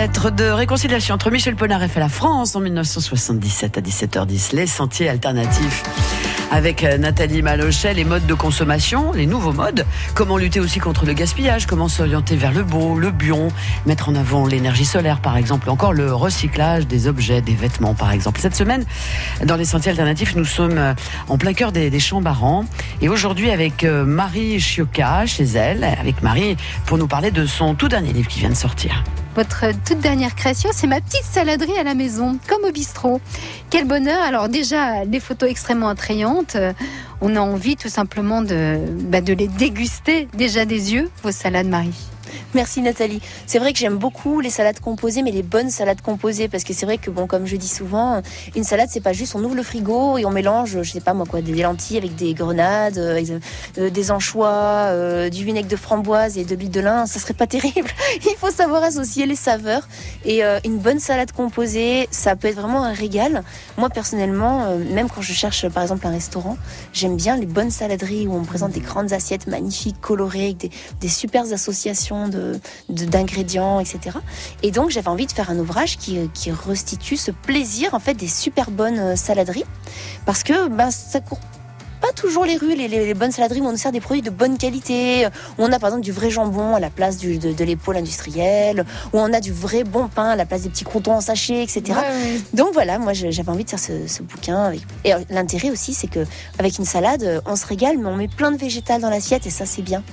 lettre de réconciliation entre Michel Polnareff et la France en 1977 à 17h10. Les sentiers alternatifs avec euh, Nathalie Malochet, les modes de consommation, les nouveaux modes. Comment lutter aussi contre le gaspillage, comment s'orienter vers le beau, le bion, mettre en avant l'énergie solaire par exemple, encore le recyclage des objets, des vêtements par exemple. Cette semaine, dans les sentiers alternatifs, nous sommes euh, en plein cœur des, champs barans et aujourd'hui avec euh, Marie Chioca chez elle, avec Marie pour nous parler de son tout dernier livre qui vient de sortir. Votre toute dernière création, c'est ma petite saladerie à la maison, comme au bistrot. Quel bonheur Alors déjà, des photos extrêmement attrayantes. Euh, On a envie tout simplement de, bah, de les déguster déjà des yeux, vos salades, Marie. Merci Nathalie. C'est vrai que j'aime beaucoup les salades composées, mais les bonnes salades composées, parce que c'est vrai que bon, comme je dis souvent, une salade c'est pas juste on ouvre le frigo et on mélange, je sais pas moi quoi, des lentilles avec des grenades, euh, euh, des anchois, euh, du vinaigre de framboise et de l'huile de lin, ça serait pas terrible. Il faut savoir associer les saveurs et une bonne salade composée, ça peut être vraiment un régal. Moi personnellement, même quand je cherche par exemple un restaurant, j'aime bien les bonnes saladeries où on me présente des grandes assiettes magnifiques, colorées, avec des, des super associations de de- d'ingrédients, etc. Et donc j'avais envie de faire un ouvrage qui, euh, qui restitue ce plaisir en fait des super bonnes euh, saladeries, parce que ben, ça court pas toujours les rues, les, les- les bonnes saladeries où on nous sert des produits de bonne qualité, où on a par exemple du vrai jambon à la place du- de, de l'épaule industrielle, où on a du vrai bon pain à la place des petits croutons en sachet, etc. Donc voilà, moi j'avais envie de faire ce, ce bouquin. Avec... Et euh, l'intérêt aussi, c'est que avec une salade, on se régale, mais on met plein de végétales dans l'assiette et ça c'est bien.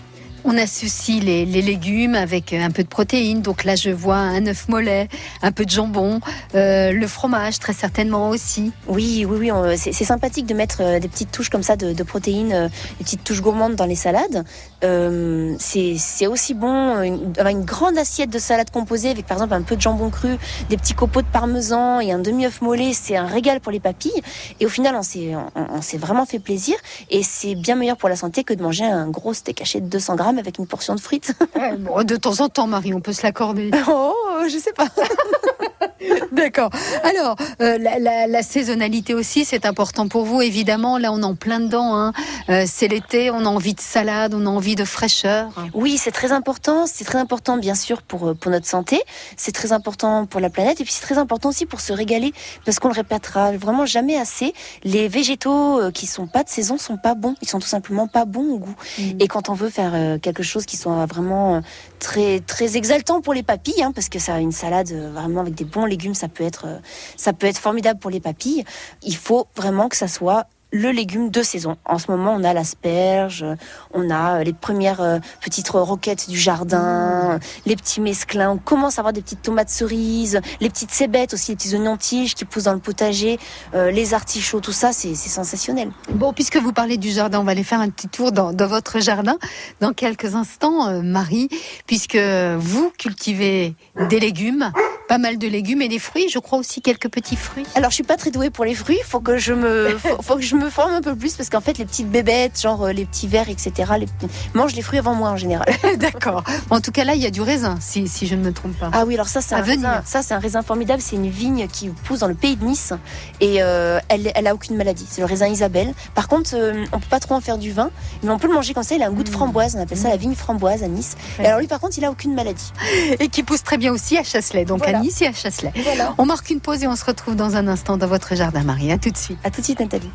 On associe les, légumes avec un peu de protéines. Donc là, je vois un œuf mollet, un peu de jambon, euh, le fromage très certainement aussi. Oui, oui, oui, c'est sympathique de mettre euh, des petites touches comme ça de, protéines, euh, des petites touches gourmandes dans les salades. Euh, c'est aussi bon, euh, une, une grande assiette de salade composée avec par exemple un peu de jambon cru, des petits copeaux de parmesan et un demi-œuf mollet, c'est un régal pour les papilles. Et au final, on s'est vraiment fait plaisir et c'est bien meilleur pour la santé que de manger un gros steak haché de 200 grammes avec une portion de frites. Bon, de temps en temps, Marie, on peut se l'accorder. oh, je sais pas. D'accord. Alors, euh, la, la- la saisonnalité aussi, c'est important pour vous, évidemment. Là, on est en plein dedans. hein. Euh, c'est l'été, on a envie de salade, on a envie de fraîcheur. Oui, c'est très important. C'est très important, bien sûr, pour, euh, pour notre santé. C'est très important pour la planète. Et puis, c'est très important aussi pour se régaler. Parce qu'on le répétera vraiment jamais assez. Les végétaux qui sont pas de saison sont pas bons. Ils sont tout simplement pas bons au goût. Et quand on veut faire quelque chose qui soit vraiment très, très exaltant pour les papilles, hein, parce que ça, une salade euh, vraiment avec des bons légumes, ça peut être, euh, ça peut être formidable pour les papilles. Il faut vraiment que ça soit le légume de saison. En ce moment, on a l'asperge, on a euh, les premières euh, petites roquettes du jardin, les petits mesclins. On commence à avoir des petites tomates cerises, les petites cébettes aussi, les petits oignons tiges qui poussent dans le potager, euh, les artichauts, tout ça, c'est sensationnel. Bon, puisque vous parlez du jardin, on va aller faire un petit tour dans, dans votre jardin dans quelques instants, Marie, puisque vous cultivez des légumes, pas mal de légumes et des fruits, je crois aussi quelques petits fruits. Alors, je suis pas très douée pour les fruits. Faut que je me, faut, faut que je me forme un peu plus parce qu'en fait, les petites bébêtes, genre euh, les petits vers, etc., les, mangent les fruits avant moi en général. D'accord. En tout cas, là, il y a du raisin, si, si je ne me trompe pas. Ah oui, alors ça, c'est un venir. raisin. Ça, c'est un raisin formidable. C'est une vigne qui pousse dans le pays de Nice et euh, elle, elle a aucune maladie. C'est le raisin Isabelle. Par contre, euh, on peut pas trop en faire du vin, mais on peut le manger comme ça. Il a un goût de framboise. On appelle ça la vigne framboise à Nice. Et alors lui, par contre, il a aucune maladie. Et qui pousse très bien aussi à Chasselet, donc Voilà. à Et à Chasselet. Voilà. On marque une pause et on se retrouve dans un instant dans votre jardin, Marie. À tout de suite. À tout de suite, Nathalie.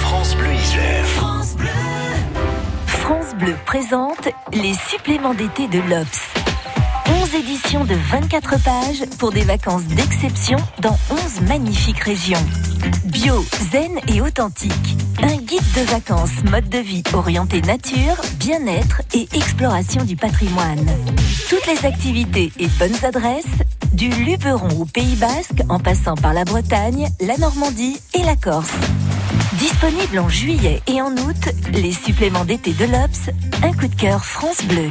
France Bleu Isère. France Bleu présente les suppléments d'été de l'Obs. 11 éditions de 24 pages pour des vacances d'exception dans 11 magnifiques régions. Bio, zen et authentique. Un guide de vacances, mode de vie orienté nature, bien-être et exploration du patrimoine. Toutes les activités et bonnes adresses, du Luberon au Pays Basque en passant par la Bretagne, la Normandie et la Corse. Disponible en juillet et en août, les suppléments d'été de l'Obs, un coup de cœur France Bleu.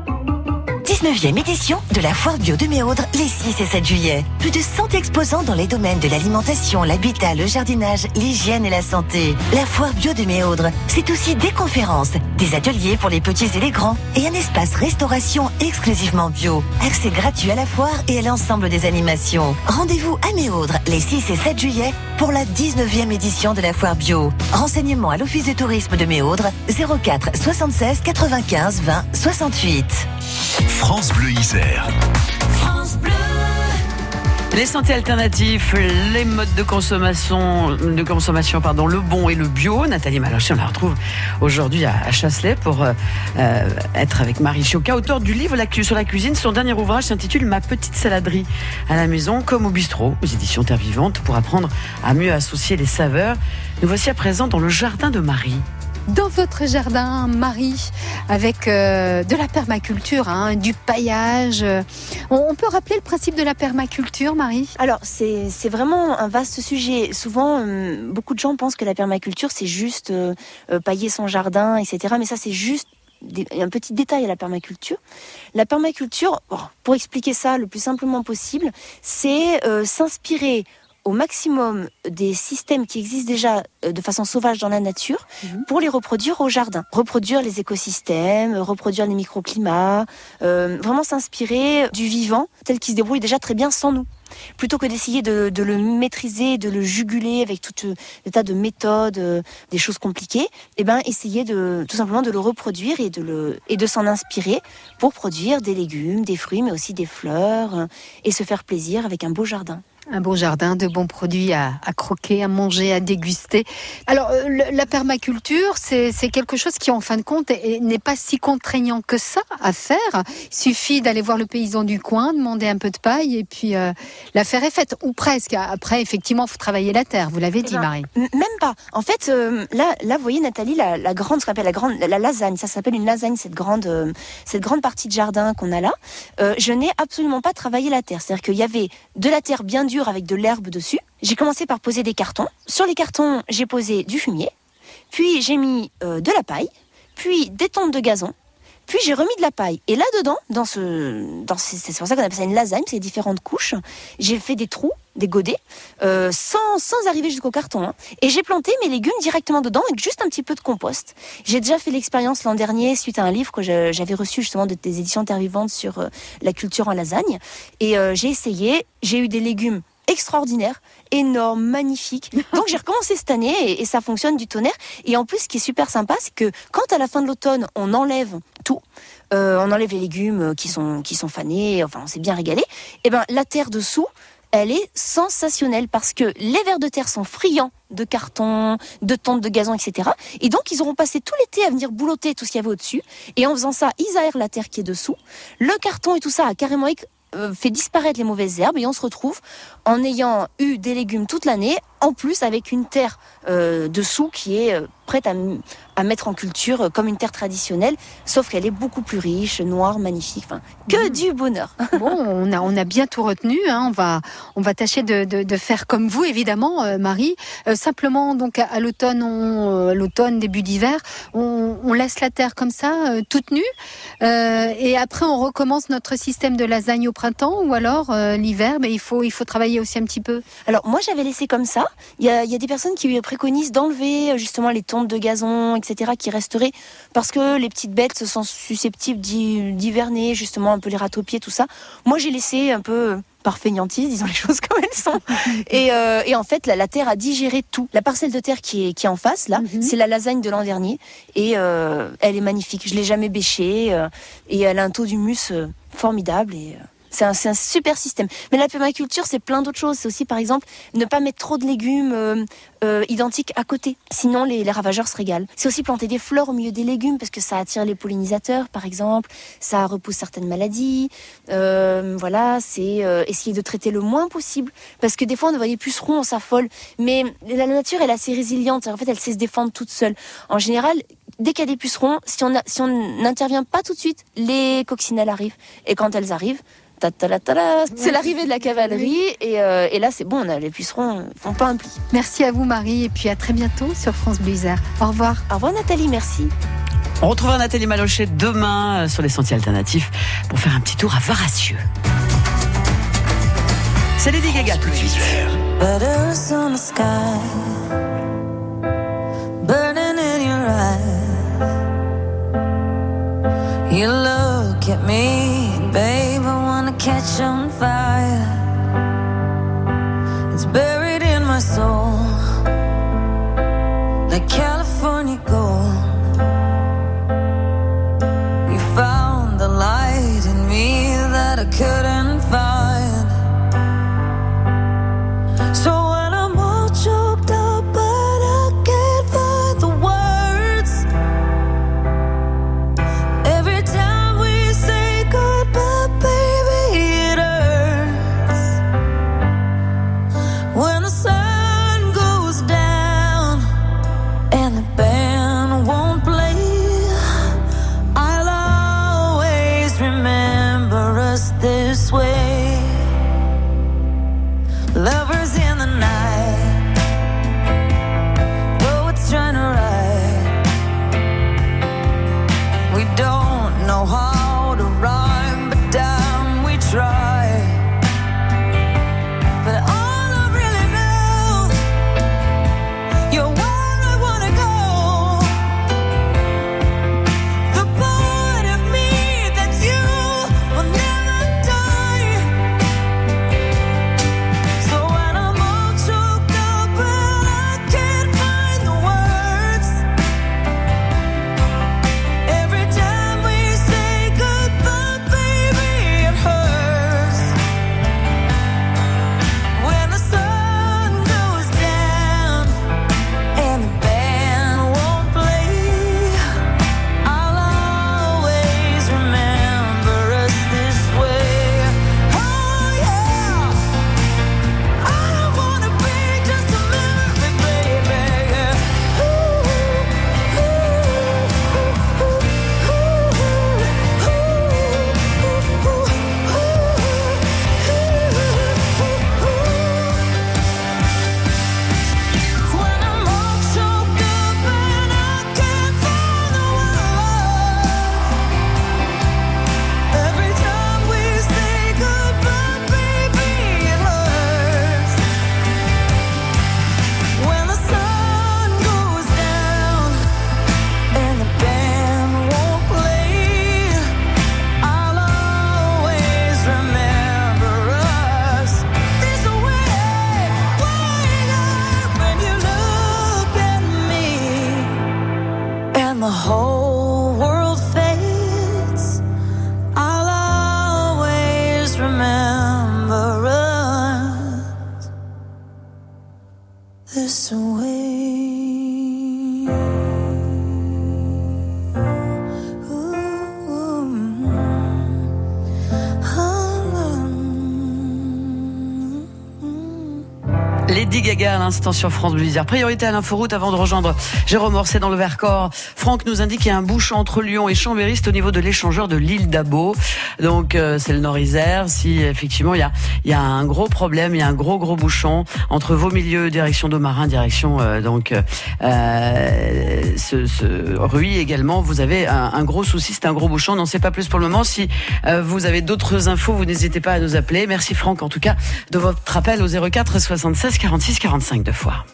19e édition de la foire bio de Méaudre les 6 et 7 juillet. Plus de 100 exposants dans les domaines de l'alimentation, l'habitat, le jardinage, l'hygiène et la santé. La foire bio de Méaudre, c'est aussi des conférences, des ateliers pour les petits et les grands et un espace restauration exclusivement bio. Accès gratuit à la foire et à l'ensemble des animations. Rendez-vous à Méaudre les 6 et 7 juillet pour la 19e édition de la foire bio. Renseignements à l'office de tourisme de Méaudre 04 76 95 20 68. France Bleu Isère. Les santé alternatifs, les modes de consommation, de consommation pardon, le bon et le bio. Nathalie Malochet, on la retrouve aujourd'hui à, Chasselet pour euh, euh, être avec Marie Choca, auteur du livre sur la cuisine. Son dernier ouvrage s'intitule Ma petite saladerie à la maison comme au bistrot, aux éditions Terre Vivante, pour apprendre à mieux associer les saveurs. Nous voici à présent dans le jardin de Marie. Dans votre jardin, Marie, avec euh, de la permaculture, hein, du paillage. euh, On, peut rappeler le principe de la permaculture, Marie? Alors, c'est vraiment un vaste sujet. Souvent, hum, beaucoup de gens pensent que la permaculture, c'est juste euh, euh, pailler son jardin, etc. Mais ça, c'est juste un petit détail à la permaculture. La permaculture, pour expliquer ça le plus simplement possible, c'est euh, s'inspirer au maximum des systèmes qui existent déjà euh, de façon sauvage dans la nature pour les reproduire au jardin. Reproduire les écosystèmes, reproduire les microclimats, euh, vraiment s'inspirer du vivant tel qu'il se débrouille déjà très bien sans nous plutôt que d'essayer de, de le maîtriser, de le juguler avec tout euh, des tas de méthodes, euh, des choses compliquées, et ben essayer de tout simplement de le reproduire et de le et de s'en inspirer pour produire des légumes, des fruits, mais aussi des fleurs euh, et se faire plaisir avec un beau jardin. Un beau jardin, de bons produits à, à croquer, à manger, à déguster. Alors, euh, le- la permaculture, c'est quelque chose qui, en fin de compte, est- n'est pas si contraignant que ça à faire. Il suffit d'aller voir le paysan du coin, demander un peu de paille, et puis euh, l'affaire est faite, ou presque. Après, effectivement, il faut travailler la terre, vous l'avez dit, ben, Marie. Même pas. En fait, euh, là, là, vous voyez, Nathalie, la, la grande, ce qu'on appelle la grande, la, la lasagne, ça s'appelle une lasagne, cette grande, euh, cette grande partie de jardin qu'on a là. Je n'ai absolument pas travaillé la terre. C'est-à-dire qu'il y avait de la terre bien dure avec de l'herbe dessus. J'ai commencé par poser des cartons. Sur les cartons, j'ai posé du fumier. Puis j'ai mis euh, de la paille. Puis des tontes de gazon. Puis j'ai remis de la paille. Et là-dedans, dans ce, c'est pour ça qu'on appelle ça une lasagne, c'est différentes couches. J'ai fait des trous, des godets, euh, sans, sans arriver jusqu'au carton. hein. Et j'ai planté mes légumes directement dedans avec juste un petit peu de compost. J'ai déjà fait l'expérience l'an dernier suite à un livre que j'avais reçu justement de- des éditions Terre Vivante sur euh, la culture en lasagne. Et j'ai essayé, j'ai eu des légumes extraordinaires, énormes, magnifiques. Donc j'ai recommencé cette année et, et ça fonctionne du tonnerre. Et en plus, ce qui est super sympa, c'est que quand à la fin de l'automne, on enlève tout, euh, on enlève les légumes qui sont, qui sont fanés, enfin on s'est bien régalé, et ben la terre dessous, elle est sensationnelle parce que les vers de terre sont friands de carton, de tontes de gazon, etc. Et donc ils auront passé tout l'été à venir boulotter tout ce qu'il y avait au-dessus. Et en faisant ça, ils aèrent la terre qui est dessous. Le carton et tout ça a carrément fait disparaître les mauvaises herbes et on se retrouve en ayant eu des légumes toute l'année, en plus avec une terre euh, dessous qui est euh, prête à, à mettre en culture euh, comme une terre traditionnelle, sauf qu'elle est beaucoup plus riche, noire, magnifique, enfin, que du bonheur. Bon, on a, on a bien tout retenu. hein. On va, on va tâcher de, de- de faire comme vous, évidemment, Marie. Simplement, donc à, à l'automne, on- l'automne, début d'hiver, on, on laisse la terre comme ça, toute nue, et après on recommence notre système de lasagne au printemps, ou alors l'hiver, mais il faut, il faut travailler aussi un petit peu. Alors moi j'avais laissé comme ça. Il y a, il y a des personnes qui préconisent d'enlever euh, justement les tontes de gazon, etc. qui resteraient parce que les petites bêtes sont susceptibles d'hiverner, justement un peu les ratopiers, tout ça. Moi j'ai laissé un peu par feignantise, disons les choses comme elles sont. et, euh, et en fait la, la terre a digéré tout. La parcelle de terre qui est, qui est en face là, Mhm. c'est la lasagne de l'an dernier et euh, elle est magnifique. Je l'ai jamais bêchée euh, et elle a un taux d'humus euh, formidable et euh, C'est un, super système. Mais la permaculture, c'est plein d'autres choses. C'est aussi, par exemple, ne pas mettre trop de légumes euh, euh, identiques à côté. Sinon, les, ravageurs se régalent. C'est aussi planter des fleurs au milieu des légumes parce que ça attire les pollinisateurs, par exemple. Ça repousse certaines maladies. Euh, voilà, c'est essayer de traiter le moins possible parce que des fois, on voit des pucerons, on s'affole. Mais la nature, elle est assez résiliente. En fait, elle sait se défendre toute seule. En général, dès qu'il y a des pucerons, si on n'intervient pas tout de suite, les coccinelles arrivent. Et quand elles arrivent, c'est l'arrivée de la cavalerie. Et, euh, et là, c'est bon, on a les pucerons, font pas un pli. Merci à vous Marie et puis à très bientôt sur France Isère. Au revoir. Au revoir Nathalie, merci. On retrouvera Nathalie Malochet demain euh, sur les sentiers alternatifs pour faire un petit tour à Varassieux. C'est Lady Gaga tout de suite. Catch on fire. L'instant sur France Bleu. Priorité à l'inforoute avant de rejoindre Jérôme Orset dans le Vercors. Franck nous indique qu'il y a un bouchon entre Lyon et Chambéry, au niveau de l'échangeur de l'île d'Abo. Donc euh, c'est le Nord-Isère. Si effectivement il y a, y a un gros problème, il y a un gros gros bouchon entre vos milieux, direction d'Aumarin, direction euh, donc euh, ce, ce Ruy également. Vous avez un, gros souci, c'est un gros bouchon. On n'en sait pas plus pour le moment. Si euh, vous avez d'autres infos, vous n'hésitez pas à nous appeler. Merci Franck en tout cas de votre appel au 04 76 46 45 fois.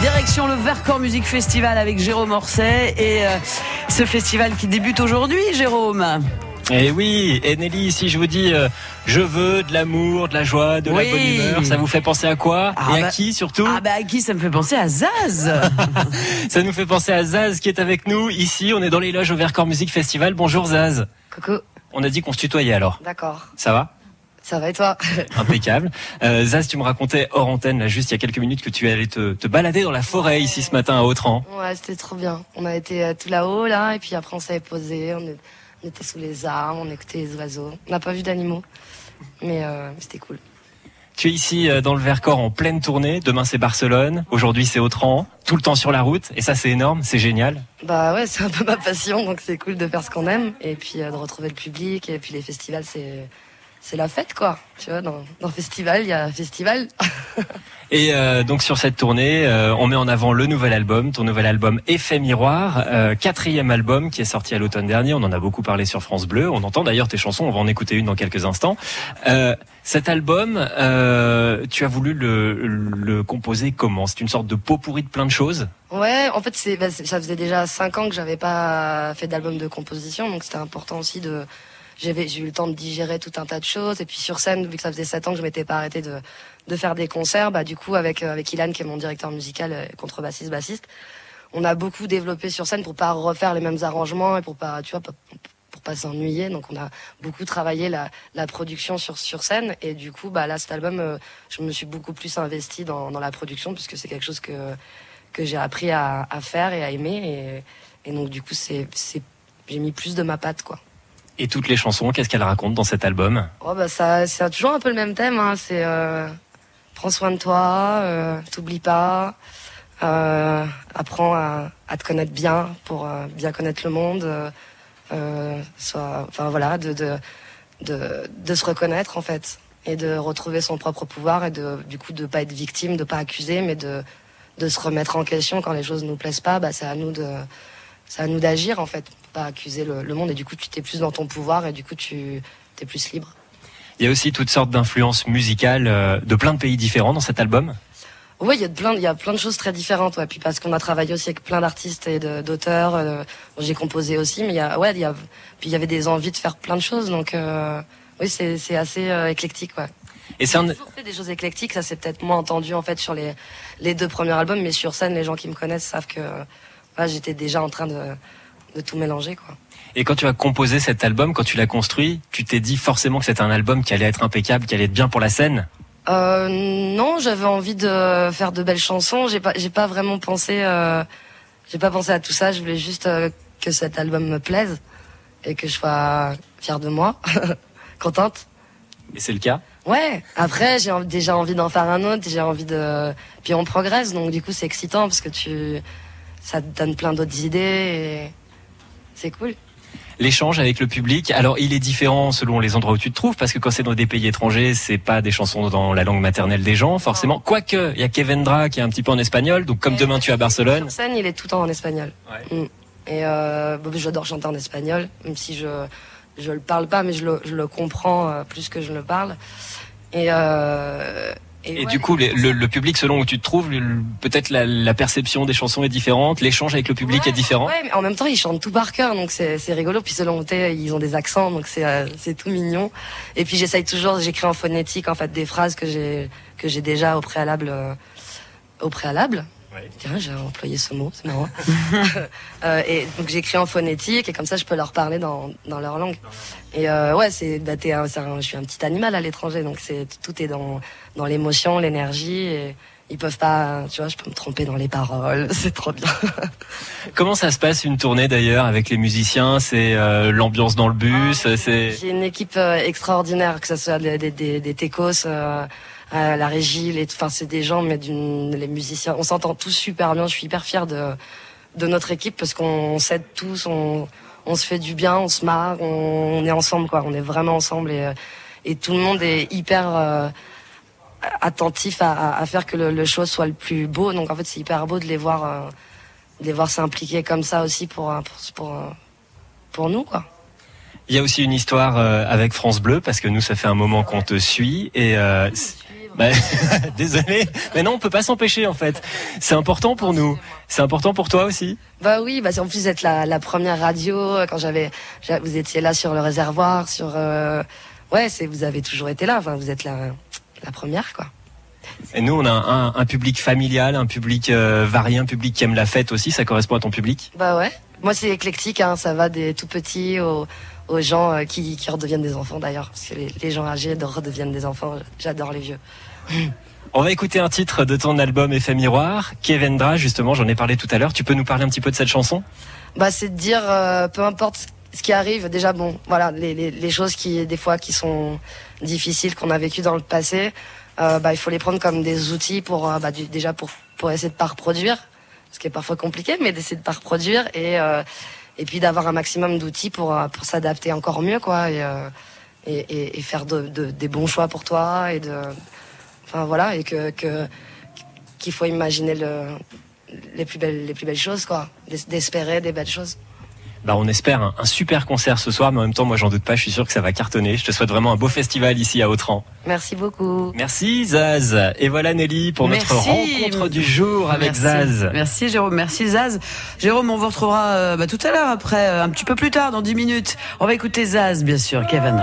Direction le Vercors Music Festival avec Jérôme Orset et euh, ce festival qui débute aujourd'hui, Jérôme. Et oui, et Nelly, si je vous dis euh, je veux de l'amour, de la joie, de Oui. la bonne humeur, ça vous fait penser à quoi Ah Et bah- à qui surtout Ah bah à qui ça me fait penser à Zaz Ça nous fait penser à Zaz qui est avec nous ici. On est dans les loges au Vercors Music Festival. Bonjour Zaz. Coucou. on a dit qu'on se tutoyait alors. D'accord. Ça va? Ça va et toi? Impeccable. Euh, Zaz, tu me racontais hors antenne, là, juste il y a quelques minutes, que tu allais te, te balader dans la forêt ici ce matin à Autran. Ouais, c'était trop bien. On a été euh, tout là-haut, là, et puis après on s'avait posé, on, était sous les arbres, on écoutait les oiseaux. On n'a pas vu d'animaux, mais euh, c'était cool. Tu es ici dans le Vercors en pleine tournée. Demain c'est Barcelone, aujourd'hui c'est Autran, tout le temps sur la route. Et ça c'est énorme, c'est génial. Bah ouais, c'est un peu ma passion, donc c'est cool de faire ce qu'on aime, et puis euh, de retrouver le public, et puis les festivals, c'est c'est la fête, quoi. Tu vois, dans, dans festival, il y a festival. Et euh, donc sur cette tournée, euh, on met en avant le nouvel album, ton nouvel album Effet Miroir, euh, quatrième album qui est sorti à l'automne dernier. On en a beaucoup parlé sur France Bleu. On entend d'ailleurs tes chansons. On va en écouter une dans quelques instants. Cet album, tu as voulu le, le composer comment? C'est une sorte de pot pourri de plein de choses? Ouais, en fait, c'est, bah, ça faisait déjà cinq ans que j'avais pas fait d'album de composition, donc c'était important aussi de. J'ai eu le temps de digérer tout un tas de choses, et puis sur scène, vu que ça faisait sept ans que je m'étais pas arrêté de, de faire des concerts, bah du coup avec euh, avec Ilan qui est mon directeur musical, euh, contrebassiste, bassiste, on a beaucoup développé sur scène pour pas refaire les mêmes arrangements et pour pas, tu vois, pour pas s'ennuyer. Donc on a beaucoup travaillé la, la production sur sur scène, et du coup, bah là cet album, euh, je me suis beaucoup plus investi dans dans la production puisque c'est quelque chose que que j'ai appris à, à faire et à aimer. Et, et donc, du coup, c'est, c'est, j'ai mis plus de ma patte, quoi. Et toutes les chansons, qu'est-ce qu'elles racontent dans cet album Oh, bah, ça, c'est toujours un peu le même thème. Hein. C'est euh, prends soin de toi, euh, t'oublie pas, euh, apprends à, te connaître bien pour euh, bien connaître le monde. enfin voilà, de, se reconnaître en fait et de retrouver son propre pouvoir et de du coup de pas être victime, de pas accuser, mais de se remettre en question quand les choses nous plaisent pas. Bah c'est à nous de c'est à nous d'agir en fait, pas accuser le, le monde et du coup tu t'es plus dans ton pouvoir et du coup tu t'es plus libre. Il y a aussi toutes sortes d'influences musicales euh, de plein de pays différents dans cet album. Oui, il y a plein, il y a plein de choses très différentes. Ouais. Puis parce qu'on a travaillé aussi avec plein d'artistes et d'auteurs. euh, j'ai composé aussi, mais il y a, ouais, il y a, puis il y avait des envies de faire plein de choses. Donc euh, oui, c'est, assez euh, éclectique. Ouais. Et c'est un... Toujours fait des choses éclectiques. Ça c'est peut-être moins entendu en fait sur les les deux premiers albums, mais sur scène, les gens qui me connaissent savent que ouais, j'étais déjà en train de de tout mélanger quoi. Et quand tu as composé cet album, quand tu l'as construit, tu t'es dit forcément que c'était un album qui allait être impeccable, qui allait être bien pour la scène? Euh, non, j'avais envie de faire de belles chansons. J'ai pas, j'ai pas vraiment pensé, euh, j'ai pas pensé à tout ça. Je voulais juste euh, que cet album me plaise et que je sois fière de moi, contente. Et c'est le cas? Ouais. Après, j'ai déjà envie d'en faire un autre. J'ai envie de, puis on progresse. Donc du coup, c'est excitant parce que tu, ça te donne plein d'autres idées et c'est cool. L'échange avec le public, alors il est différent selon les endroits où tu te trouves, parce que quand c'est dans des pays étrangers, c'est pas des chansons dans la langue maternelle des gens, forcément. Quoique, il y a Kevendra qui est un petit peu en espagnol, donc comme demain tu es à Barcelone. Sur scène, il est tout le temps en espagnol. Mm. Et euh, j'adore chanter en espagnol, même si je je le parle pas, mais je le, je le comprends euh, plus que je le parle. Et, euh, Et ouais, du coup, le, le public, selon où tu te trouves, peut-être la, la perception des chansons est différente, l'échange avec le public est différent. Ouais, mais en même temps, ils chantent tout par cœur, donc c'est rigolo. Puis selon où t'es, ils ont des accents, donc c'est euh, c'est tout mignon. Et puis j'essaye toujours, j'écris en phonétique en fait des phrases que j'ai que j'ai déjà au préalable euh, au préalable. Tiens, j'ai employé ce mot, c'est marrant. Euh, et donc j'écris en phonétique et comme ça je peux leur parler dans, dans leur langue. Et euh, ouais, c'est bah, un- un- je suis un petit animal à l'étranger, donc c'est tout est dans dans l'émotion, l'énergie. Et ils peuvent pas, tu vois, je peux me tromper dans les paroles, c'est trop bien. Comment ça se passe une tournée d'ailleurs avec les musiciens? C'est euh, l'ambiance dans le bus, c'est J'ai une équipe euh, extraordinaire, que ce soit des, des, des, des techos, euh, à la régie, les, enfin c'est des gens, mais d'une, les musiciens, on s'entend tous super bien. Je suis hyper fière de de notre équipe parce qu'on s'aide tous, on on se fait du bien, on se marre, on, on est ensemble quoi, on est vraiment ensemble et et tout le monde est hyper euh, attentif à, à, à faire que le, le show soit le plus beau. Donc en fait c'est hyper beau de les voir euh, de les voir s'impliquer comme ça aussi pour euh, pour pour, euh, pour nous quoi. Il y a aussi une histoire avec France Bleu parce que nous ça fait un moment qu'on te suit et euh, bah, désolé, mais non on peut pas s'empêcher en fait. C'est important pour nous. C'est important pour toi aussi. Bah oui, bah en plus d'être la, la première radio quand j'avais, j'a- vous étiez là sur le réservoir, sur, euh, ouais, c'est vous avez toujours été là. Enfin, vous êtes la, la première quoi. Et nous on a un, un public familial, un public euh, varié, un public qui aime la fête aussi. Ça correspond à ton public? Bah ouais. Moi c'est éclectique, hein, ça va des tout petits aux, aux gens euh, qui, qui redeviennent des enfants d'ailleurs, parce que les, les gens âgés de- redeviennent des enfants. J'adore les vieux. On va écouter un titre de ton album Effet Miroir. Kevendra, justement, j'en ai parlé tout à l'heure. Tu peux nous parler un petit peu de cette chanson? Bah, c'est de dire, euh, peu importe ce qui arrive, déjà bon, voilà, les, les, les choses qui des fois qui sont difficiles qu'on a vécues dans le passé, euh, bah, il faut les prendre comme des outils pour euh, bah, déjà pour pour essayer de pas reproduire, ce qui est parfois compliqué, mais d'essayer de pas reproduire et euh, et puis d'avoir un maximum d'outils pour pour s'adapter encore mieux quoi et et, faire de, de- des bons choix pour toi et de enfin voilà et que qu'il faut imaginer le les plus belles les plus belles choses quoi d'es- d'espérer des belles choses Bah, on espère un, un super concert ce soir, mais en même temps, moi, j'en doute pas. Je suis sûr que ça va cartonner. Je te souhaite vraiment un beau festival ici à Autran. merci beaucoup Merci Zaz. Et voilà Nelly pour notre rencontre du jour avec Merci. Zaz. Merci Jérôme, merci Zaz. Jérôme, on vous retrouvera euh, bah, tout à l'heure après, euh, un petit peu plus tard, dans 10 minutes. On va écouter Zaz, bien sûr, Kevin.